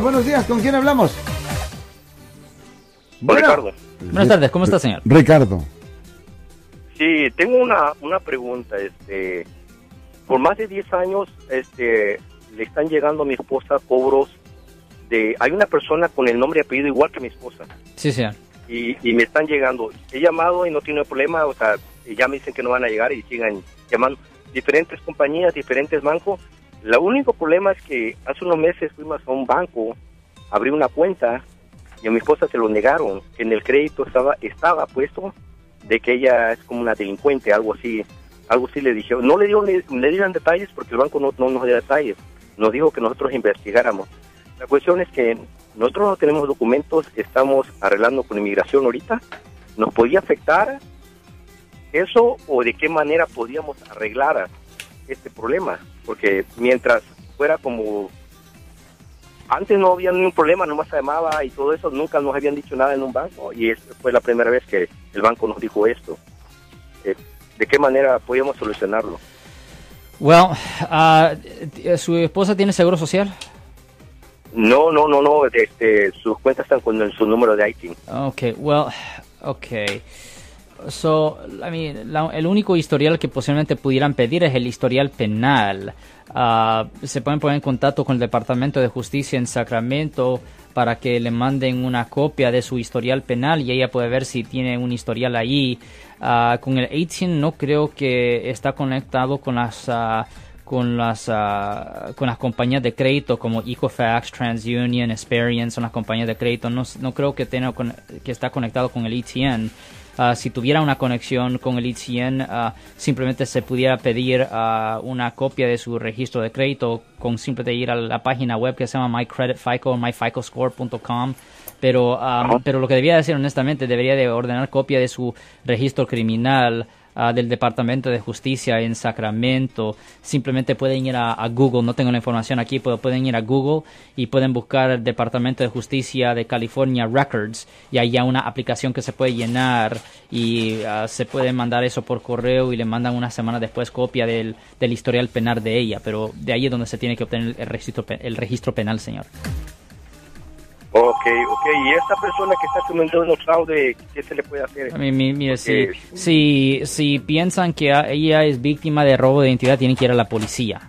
Buenos días, ¿con quién hablamos? Con Ricardo. Buenas tardes, ¿cómo está, señor? Ricardo. Sí, tengo una, una pregunta. Este, por más de 10 años este, le están llegando a mi esposa cobros de... Hay una persona con el nombre y apellido igual que mi esposa. Sí, señor. Y, y me están llegando. He llamado y no tiene problema, o sea, ya me dicen que no van a llegar y sigan llamando. Diferentes compañías, diferentes bancos. El único problema es que hace unos meses fuimos a un banco, abrí una cuenta y a mi esposa se lo negaron, que en el crédito estaba estaba puesto de que ella es como una delincuente, algo así, algo así le dijeron. No le dio le, le dieron detalles porque el banco no, no nos dio detalles, nos dijo que nosotros investigáramos. La cuestión es que nosotros no tenemos documentos, estamos arreglando con inmigración ahorita. ¿Nos podía afectar eso o de qué manera podíamos arreglar este problema? Porque mientras fuera como antes no había ningún problema, nomás se llamaba y todo eso, nunca nos habían dicho nada en un banco y fue la primera vez que el banco nos dijo esto. Eh, ¿De qué manera podíamos solucionarlo? Well, uh, ¿su esposa tiene seguro social? No, no, no, no, este, sus cuentas están con su número de IT. Okay, well, okay. So, I mean, la- el único historial que posiblemente pudieran pedir es el historial penal. Ah, se pueden poner en contacto con el Departamento de Justicia en Sacramento para que le manden una copia de su historial penal y ella puede ver si tiene un historial ahí. Ah, con el 18 no creo que está conectado con las con las compañías de crédito como Equifax, TransUnion, Experian, son las compañías de crédito. No, creo que tenga conectado con el ETN. Ah, si tuviera una conexión con el ETN, ah, simplemente se pudiera pedir ah, una copia de su registro de crédito con simplemente ir a la página web que se llama MyCreditFico, myficoscore.com. Pero, ah, pero lo que debería decir honestamente, debería de ordenar copia de su registro criminal ah, del Departamento de Justicia en Sacramento. Simplemente pueden ir a, Google, no tengo la información aquí, pero pueden ir a Google y pueden buscar el Departamento de Justicia de California Records y hay ya una aplicación que se puede llenar y ah, se puede mandar eso por correo y le mandan una semana después copia del, del historial penal de ella, pero de ahí es donde se tiene que obtener el registro, el registro penal, señor. Ok, ok. ¿Y esta persona que está cometiendo fraude, qué se le puede hacer? Mi- mi- mire, si, Porque- si, si piensan que a- ella es víctima de robo de identidad, tienen que ir a la policía.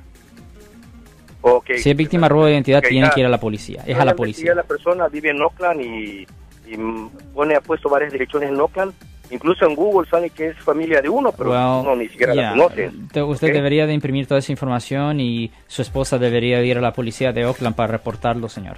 Ok. Si es víctima de robo de identidad, Ok, tienen que ir a la policía. Es a la policía. a la persona vive en Oakland y, y, pone, ha puesto varias direcciones en Oakland. Incluso en Google sale que es familia de uno, pero Well, no ni siquiera yeah. la conoce. Te- Usted debería de imprimir toda esa información y su esposa debería de ir a la policía de Oakland para reportarlo, señor.